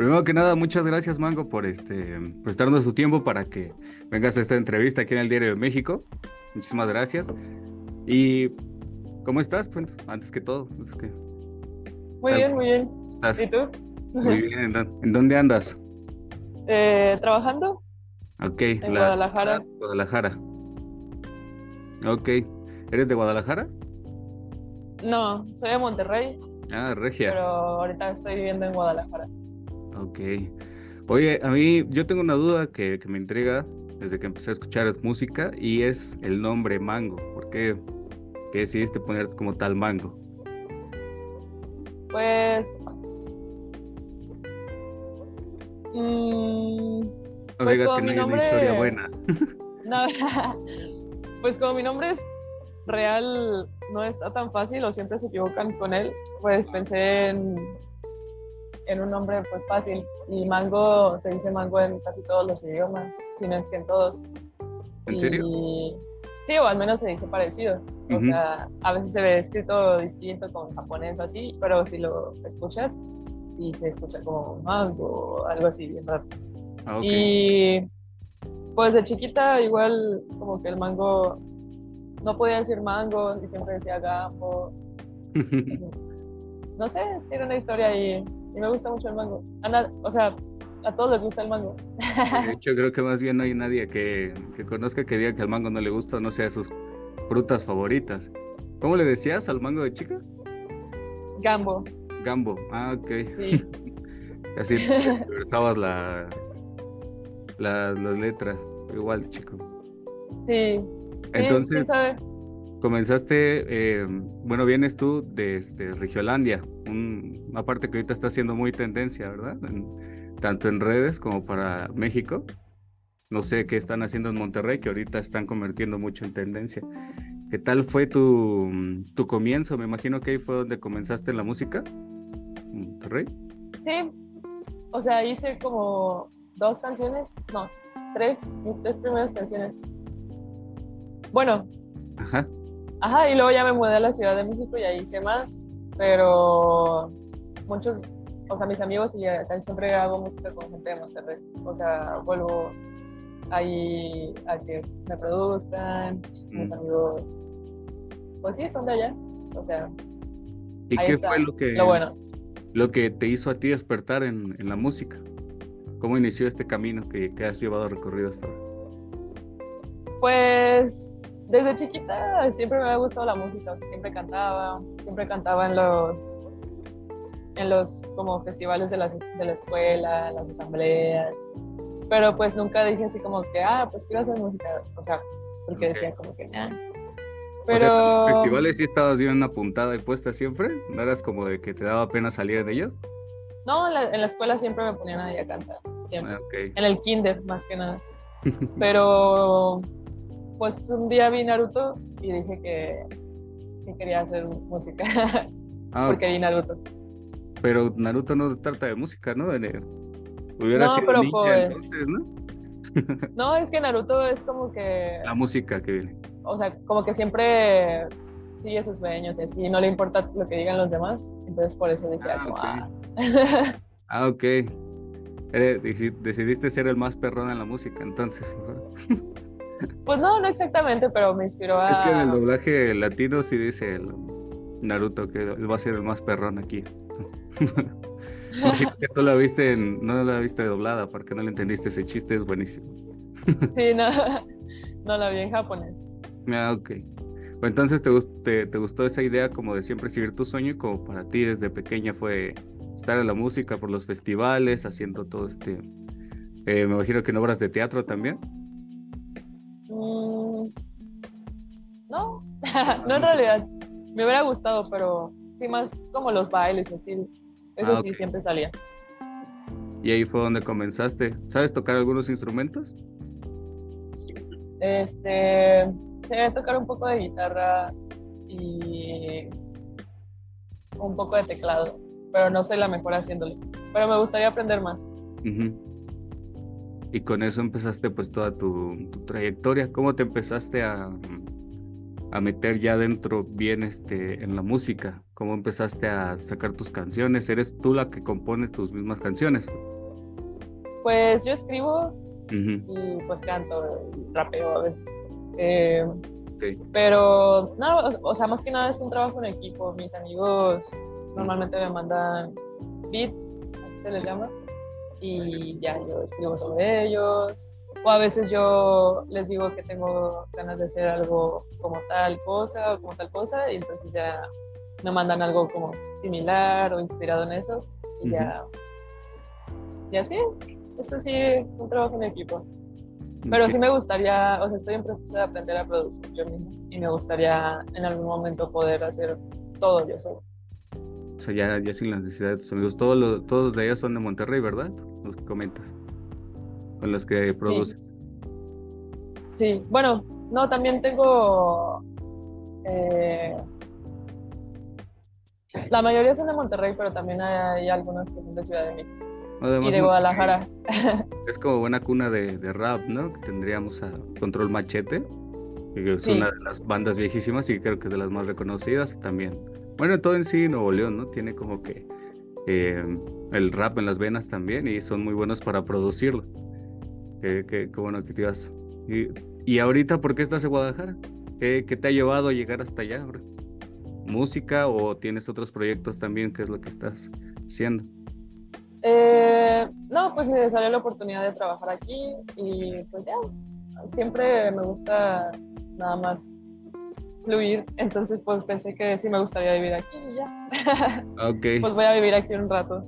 Primero que nada, muchas gracias, Mango, por este, por estarnos su tiempo para que vengas a esta entrevista aquí en el Diario de México. Muchísimas gracias. Y ¿cómo estás? Pues, antes que todo, que... Muy bien, muy bien. ¿Estás? ¿Y tú? Muy bien. ¿En dónde andas? Eh, trabajando. Ok. En Guadalajara. Guadalajara. Ok. ¿Eres de Guadalajara? No, soy de Monterrey. Ah, Regia. Pero ahorita estoy viviendo en Guadalajara. Ok. Oye, a mí yo tengo una duda que, me intriga desde que empecé a escuchar música y es el nombre Mango. ¿Por qué, decidiste poner como tal Mango? Pues... Mmm, no pues digas que no hay una historia buena. No, pues como mi nombre es real, no está tan fácil o siempre se equivocan con él, pues pensé en en un nombre pues fácil. Y mango se dice mango en casi todos los idiomas, si no es que en todos. ¿En serio? Sí, o al menos se dice parecido. O sea, a veces se ve escrito distinto con japonés o así, pero si lo escuchas y se escucha como mango o algo así, bien raro. Ah, y pues de chiquita igual como que el mango no podía decir mango y siempre decía gambo. no sé, tiene una historia ahí y me gusta mucho el mango. o sea, a todos les gusta el mango. De hecho, creo que más bien no hay nadie que, que conozca que diga que al mango no le gusta o no sea sus frutas favoritas. ¿Cómo le decías al mango de chica? Gambo. Gambo, ah, ok. Sí. Así expresabas la, las letras, igual, chicos. Sí. Entonces, comenzaste, eh, bueno, vienes tú desde Regiolandia, una parte que ahorita está siendo muy tendencia, ¿verdad? tanto en redes como para México. No sé qué están haciendo en Monterrey, que ahorita están convirtiendo mucho en tendencia. ¿Qué tal fue tu, tu comienzo? Me imagino que ahí fue donde comenzaste la música. Monterrey. Sí, o sea, hice como dos canciones, no, tres, mis tres primeras canciones. Bueno, Ajá. Ajá, y luego ya me mudé a la Ciudad de México y ahí hice más, pero muchos, o sea, mis amigos y siempre hago música con gente de Monterrey. O sea, vuelvo ahí a que me produzcan, mis mm. amigos, pues sí, son de allá. O sea, ¿y qué fue lo que, lo, bueno. lo que te hizo a ti despertar en, en la música? ¿Cómo inició este camino que, que has llevado recorrido hasta ahora? Pues desde chiquita siempre me ha gustado la música, o sea, siempre cantaba, siempre cantaba en los en los como festivales de la, de la escuela, las asambleas, pero pues nunca dije así como que, ah, pues quiero hacer música, o sea, porque decía como que, nada. Pero... O sea, en los festivales sí estabas bien una puntada y puesta siempre, ¿no eras como de que te daba pena salir de ellos? No, en la, en la escuela siempre me ponían ahí a cantar, siempre. Ah, en el kinder, más que nada. Pero pues un día vi Naruto y dije que, quería hacer música. Ah, porque vi Naruto. Pero Naruto no trata de música, ¿no? Hubiera no, sido pero pues... entonces, ¿no? no, es que Naruto es como que... La música que viene. O sea, como que siempre sigue sus sueños y así, no le importa lo que digan los demás. Entonces por eso dije, ah, como, ah. ah, ok. decidiste ser el más perrón en la música, entonces. Pues no, no exactamente, pero me inspiró a. Es que en el doblaje latino sí dice el Naruto que él va a ser el más perrón aquí. que tú la viste en, no la viste doblada, porque no le entendiste ese chiste, es buenísimo. sí, no, no la vi en japonés. Ah, ok. Pues entonces te, te, gustó esa idea como de siempre seguir tu sueño, como para ti desde pequeña fue estar en la música por los festivales, haciendo todo este. Eh, me imagino que en obras de teatro también. Mm, no, no en realidad. Me hubiera gustado, pero sí más como los bailes, así. Eso ah, sí siempre salía. Y ahí fue donde comenzaste. ¿Sabes tocar algunos instrumentos? Este, sé tocar un poco de guitarra y un poco de teclado, pero no soy la mejor haciéndolo. Pero me gustaría aprender más y con eso empezaste pues toda tu, trayectoria. ¿Cómo te empezaste a, a, meter ya dentro bien este, en la música? ¿Cómo empezaste a sacar tus canciones? ¿Eres tú la que compone tus mismas canciones? Pues yo escribo y pues canto y rapeo a veces. Eh, pero, no, o sea, más que nada es un trabajo en equipo. Mis amigos normalmente me mandan beats, se les llama, y ya yo escribo sobre ellos. O a veces yo les digo que tengo ganas de hacer algo como tal cosa o como tal cosa, y entonces ya me mandan algo como similar o inspirado en eso, y ya. Y así, eso sí, un trabajo en equipo. Pero sí me gustaría, o sea, estoy en proceso de aprender a producir yo mismo y me gustaría en algún momento poder hacer todo yo solo. O sea, ya, ya sin la necesidad de tus amigos. Todos los, todos de ellos son de Monterrey, ¿verdad? Los que comentas. Con los que produces. Sí, bueno, no, también tengo. Eh, la mayoría son de Monterrey, pero también hay, algunos que son de Ciudad de México y de Guadalajara. Es como buena cuna de, rap, ¿no? Que tendríamos a Control Machete, que es una de las bandas viejísimas y creo que es de las más reconocidas también. Bueno, todo en sí Nuevo León, ¿no? Tiene como que eh, el rap en las venas también y son muy buenos para producirlo. Qué, bueno que te ibas. Y, y, ahorita, ¿por qué estás en Guadalajara? ¿Qué, te ha llevado a llegar hasta allá? ¿Música o tienes otros proyectos también? ¿Qué es lo que estás haciendo? Eh, no, pues me salió la oportunidad de trabajar aquí y pues ya, siempre me gusta nada más fluir, entonces pues pensé que sí me gustaría vivir aquí y ya. Ok. pues voy a vivir aquí un rato.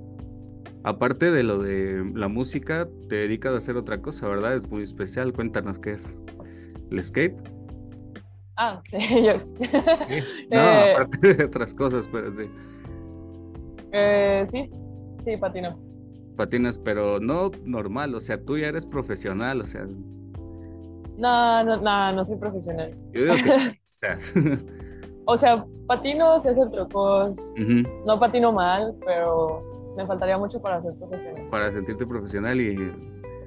Aparte de lo de la música, te dedicas a hacer otra cosa, ¿verdad? Es muy especial. Cuéntanos qué es el skate. Ah, sí, yo. No, eh, aparte de otras cosas, pero sí. Eh, sí, Sí, patino. Patinas, pero no normal, o sea, tú ya eres profesional, o sea. No, no, no, no soy profesional. Yo digo que sí, o sea. o sea, patino, se hace trucos. No patino mal, pero me faltaría mucho para ser profesional. Para sentirte profesional y.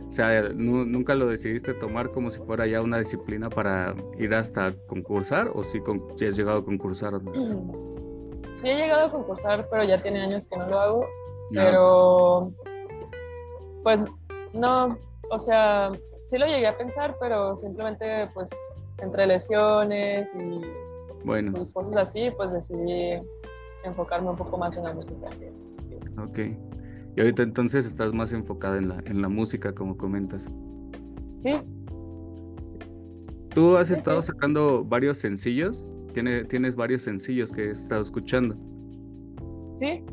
O sea, ¿nunca lo decidiste tomar como si fuera ya una disciplina para ir hasta concursar o si, con, has llegado a concursar? Sí, he llegado a concursar, pero ya tiene años que no lo hago pero, pues, no, o sea, sí lo llegué a pensar, pero simplemente, pues, entre lesiones y bueno. cosas así, pues decidí enfocarme un poco más en la música. Ok. Y ahorita entonces estás más enfocada en la, en la música, como comentas. Sí. Tú has estado sacando varios sencillos. ¿Tienes, tienes varios sencillos que he estado escuchando. Sí,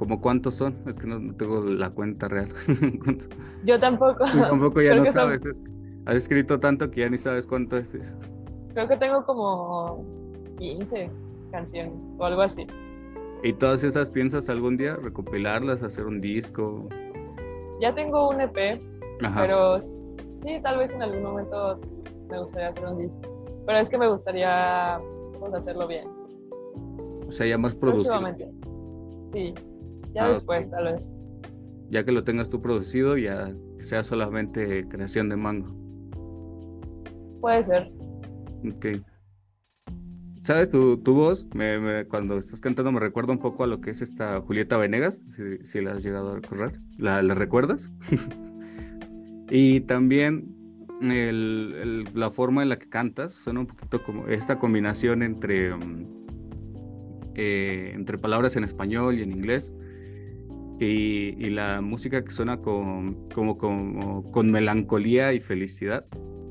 ¿Como cuántos son? Es que no, tengo la cuenta real. Yo tampoco. tampoco ya no sabes. has escrito tanto que ya ni sabes cuánto es eso. Creo que tengo como 15 canciones o algo así. ¿Y todas esas piensas algún día recopilarlas, hacer un disco? Ya tengo un EP, pero sí, tal vez en algún momento me gustaría hacer un disco. Pero es que me gustaría pues, hacerlo bien. O sea, ya más producido. Sí. Ya ah, después, tal vez. Ya que lo tengas tú producido, ya que sea solamente creación de mango. Puede ser. Ok. ¿Sabes? Tu, tu voz, me, cuando estás cantando, me recuerda un poco a lo que es esta Julieta Venegas, si, la has llegado a recorrer. ¿La, la recuerdas? y también el, la forma en la que cantas suena un poquito como esta combinación entre, mm, eh, entre palabras en español y en inglés y, la música que suena con, como, con melancolía y felicidad.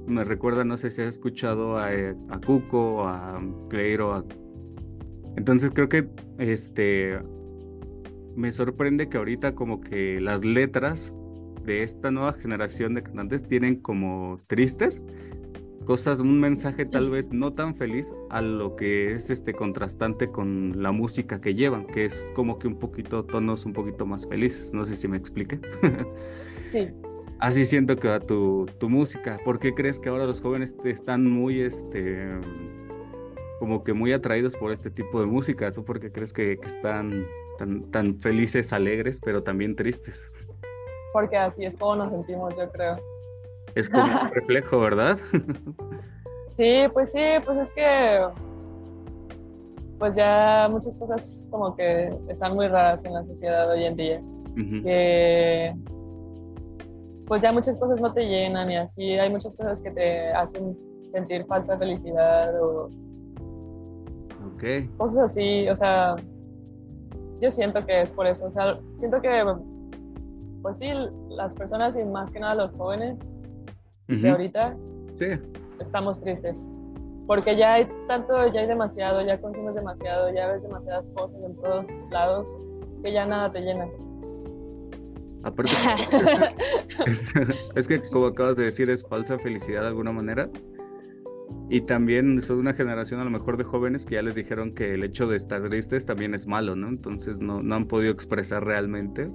Me recuerda, no sé si has escuchado a, a Cuco, a Cleiro. A... Entonces creo que este me sorprende que ahorita como que las letras de esta nueva generación de cantantes tienen como tristes, cosas, un mensaje tal vez no tan feliz a lo que es este contrastante con la música que llevan, que es como que un poquito tonos un poquito más felices. No sé si me explique. Sí. Así siento que va tu, tu música. ¿Por qué crees que ahora los jóvenes están muy, este, como que muy atraídos por este tipo de música? ¿Tú por qué crees que, que están tan, tan felices, alegres, pero también tristes? Porque así es como nos sentimos, yo creo. Es como un reflejo, ¿verdad? sí, pues sí, pues es que pues ya muchas cosas como que están muy raras en la sociedad hoy en día. Que pues ya muchas cosas no te llenan y así hay muchas cosas que te hacen sentir falsa felicidad o okay. cosas así, o sea, yo siento que es por eso, o sea, siento que, pues sí, las personas y más que nada los jóvenes de ahorita, sí. estamos tristes, porque ya hay tanto, ya hay demasiado, ya consumes demasiado, ya ves demasiadas cosas en todos lados, que ya nada te llena. Aparte, es, es, que como acabas de decir, es falsa felicidad de alguna manera. Y también son una generación a lo mejor de jóvenes que ya les dijeron que el hecho de estar tristes también es malo, ¿no? Entonces no, no han podido expresar realmente.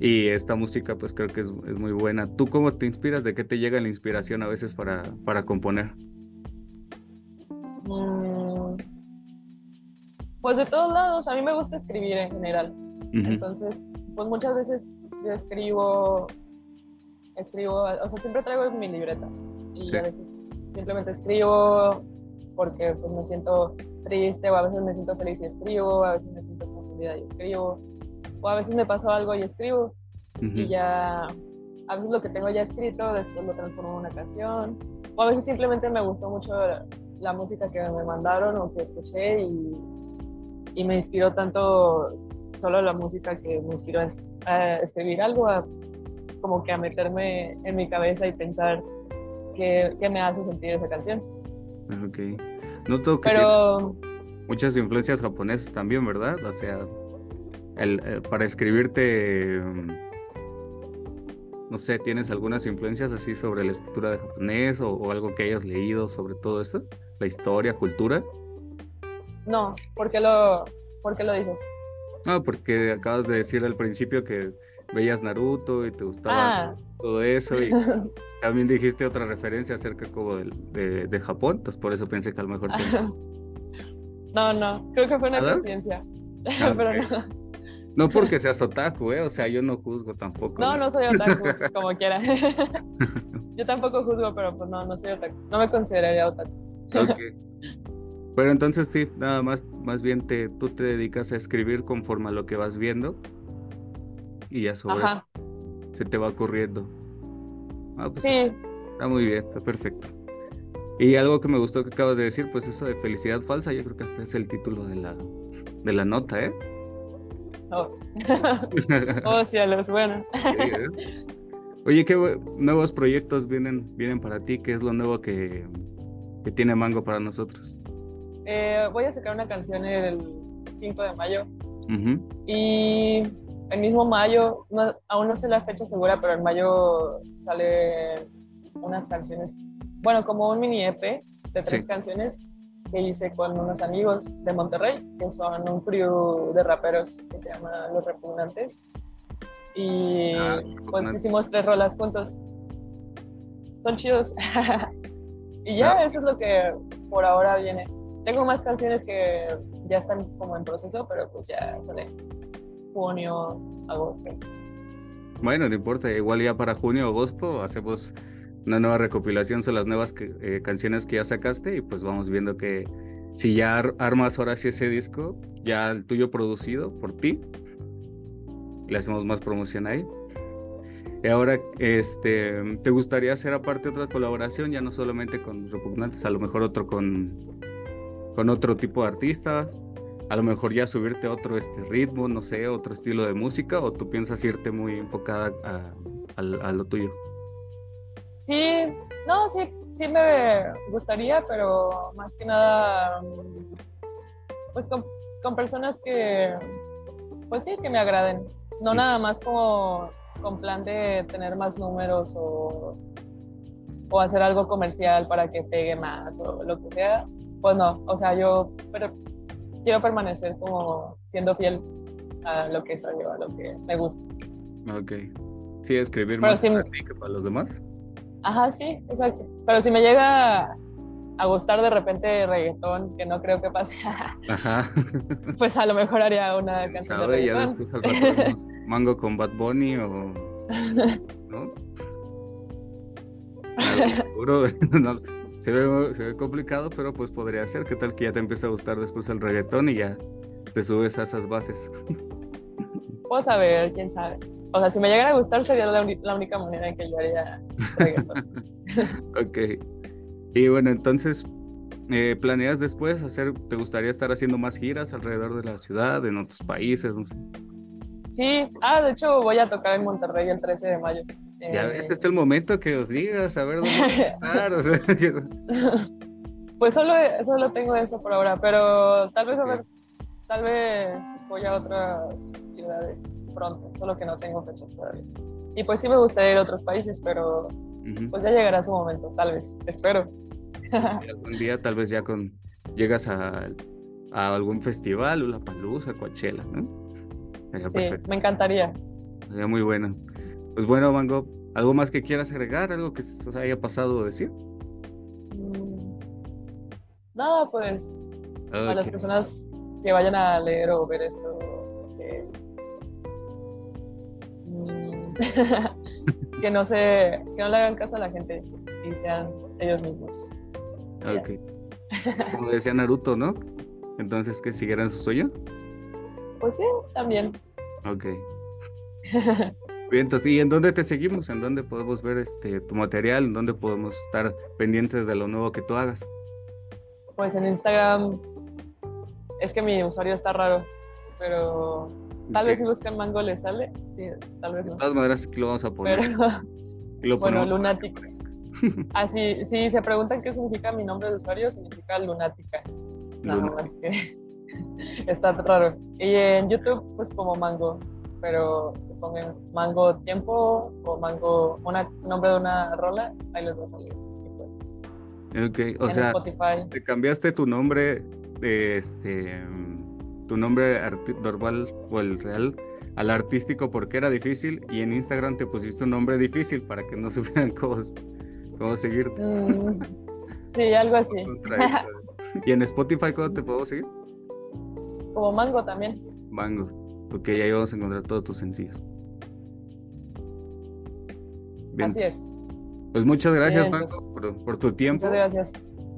Y esta música pues creo que es, es, muy buena. ¿Tú cómo te inspiras? ¿De qué te llega la inspiración a veces para, para componer? Mm, pues de todos lados, a mí me gusta escribir en general. Entonces, pues muchas veces yo escribo, escribo, o sea, siempre traigo mi libreta. Y a veces simplemente escribo porque pues me siento triste o a veces me siento feliz y escribo, a veces me siento confundida y escribo, o a veces me pasó algo y escribo. Y ya a veces lo que tengo ya escrito después lo transformo en una canción. O a veces simplemente me gustó mucho la, música que me mandaron o que escuché y, y me inspiró tanto solo la música que me inspiró a, escribir algo, como que a meterme en mi cabeza y pensar qué, qué me hace sentir esa canción. Ok. Noto que Pero... muchas influencias japonesas también, ¿verdad? O sea, el, eh, para escribirte, mm, no sé, ¿tienes algunas influencias así sobre la escritura de japonés o, o algo que hayas leído sobre todo esto? ¿La historia, cultura? No, ¿por qué lo, por qué lo dices? No, porque acabas de decir al principio que veías Naruto y te gustaba ah. todo eso y también dijiste otra referencia acerca como de, de, Japón, entonces por eso pensé que a lo mejor No, no, creo que fue una conciencia, ah, pero no. No porque seas otaku, ¿eh? O sea, yo no juzgo tampoco. No, no, soy otaku, como quiera. yo tampoco juzgo, pero pues no, no soy otaku. No me consideraría otaku. Okay. Pero entonces sí, nada más, más bien te, tú te dedicas a escribir conforme a lo que vas viendo y ya sobre se te va ocurriendo. Ah, pues sí. Está muy bien, está perfecto. Y algo que me gustó que acabas de decir, pues eso de felicidad falsa, yo creo que hasta es el título de la, de la nota, ¿eh? Oh, oh cielos, bueno. ¿eh? Oye, ¿qué nuevos proyectos vienen, vienen para ti? ¿Qué es lo nuevo que, que tiene Mango para nosotros? Eh, voy a sacar una canción el 5 de mayo. Y el mismo mayo, aún no sé la fecha segura, pero en mayo sale unas canciones, bueno, como un mini EP de tres canciones que hice con unos amigos de Monterrey, que son un crew de raperos que se llama Los Repugnantes. Y ah, pues hicimos tres rolas juntos. Son chidos. y ya, eso es lo que por ahora viene. Tengo más canciones que ya están como en proceso, pero pues ya sale junio, agosto. Bueno, no importa, igual ya para junio, agosto hacemos una nueva recopilación sobre las nuevas eh, canciones que ya sacaste y pues vamos viendo que si ya armas ahora sí ese disco, ya el tuyo producido por ti, le hacemos más promoción ahí. Y ahora, este, ¿te gustaría hacer aparte otra colaboración, ya no solamente con Repugnantes, a lo mejor otro con con otro tipo de artistas, a lo mejor ya subirte a otro este ritmo, no sé, otro estilo de música, o tú piensas irte muy enfocada a, lo tuyo? Sí, no, sí, sí me gustaría, pero más que nada, pues con, con personas que, pues sí, que me agraden, no nada más como con plan de tener más números o, o hacer algo comercial para que pegue más o lo que sea, pues no, o sea, yo pero quiero permanecer como siendo fiel a lo que soy yo, a lo que me gusta. Ok. Sí, escribir más para ti que para los demás. Ajá, sí, exacto. Pero si me llega a gustar de repente reggaetón, que no creo que pase, Ajá. pues a lo mejor haría una canción ¿Sabe? Ya después al rato mango con Bad Bunny o... ¿No? Seguro, no, se ve, se ve complicado, pero pues podría ser. ¿Qué tal que ya te empieza a gustar después el reggaetón y ya te subes a esas bases? Vamos a ver, quién sabe. o sea, si me llegara a gustar sería la, la única manera en que yo haría reggaetón. ok. Y bueno, entonces, eh, ¿planeas después hacer, te gustaría estar haciendo más giras alrededor de la ciudad, en otros países? No sé. Sí, ah, de hecho voy a tocar en Monterrey el 13 de mayo. Ya ves, este es el momento que os digas, a ver dónde vas a estar. O sea, pues solo, solo tengo eso por ahora, pero tal vez, a ver, tal vez voy a otras ciudades pronto, solo que no tengo fechas todavía. Y pues sí me gustaría ir a otros países, pero pues ya llegará su momento, tal vez, espero. Pues algún día tal vez ya con llegas a, a algún festival, una palusa, Coachella, ¿no? Sí, me encantaría. Sería muy bueno. Pues bueno, Mango, ¿algo más que quieras agregar? ¿Algo que se haya pasado a decir? Mm, nada, pues a las personas que vayan a leer o ver esto, que no se, que no le hagan caso a la gente y sean ellos mismos. Ok. Como decía Naruto, ¿no? Entonces, que siguieran sus sueños. Pues sí, también. Ok. Entonces, ¿y en dónde te seguimos? ¿En dónde podemos ver este tu material? ¿En dónde podemos estar pendientes de lo nuevo que tú hagas? Pues en Instagram es que mi usuario está raro, pero Tal vez si buscan mango le sale, sí, tal vez no. De todas maneras aquí lo vamos a poner. bueno, lunática. Ah, sí, sí, se preguntan qué significa mi nombre de usuario, significa lunática. Nada más que está raro. Y en YouTube, pues como mango, pero pongan mango tiempo o mango, un nombre de una rola, ahí les va a salir. Ok, o sea, te cambiaste tu nombre, este tu nombre normal o el real al artístico porque era difícil y en Instagram te pusiste un nombre difícil para que no supieran cómo, cómo seguirte. Mm, sí, algo así. ¿Y en Spotify cómo te puedo seguir? Como Mango también. Mango. Ok, ahí vamos a encontrar todos tus sencillos. Así es. Pues muchas gracias, Mango, pues. por, por, tu tiempo. Muchas gracias.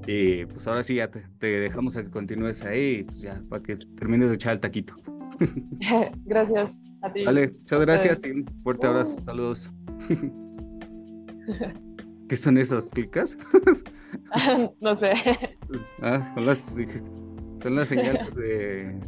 Y pues ahora sí ya te, dejamos a que continúes ahí, pues ya, para que termines de echar el taquito. gracias a ti. Vale, muchas gracias y un fuerte abrazo, uh. saludos. ¿Qué son esos? ¿Clicas? no sé. Ah, son las, son las señales de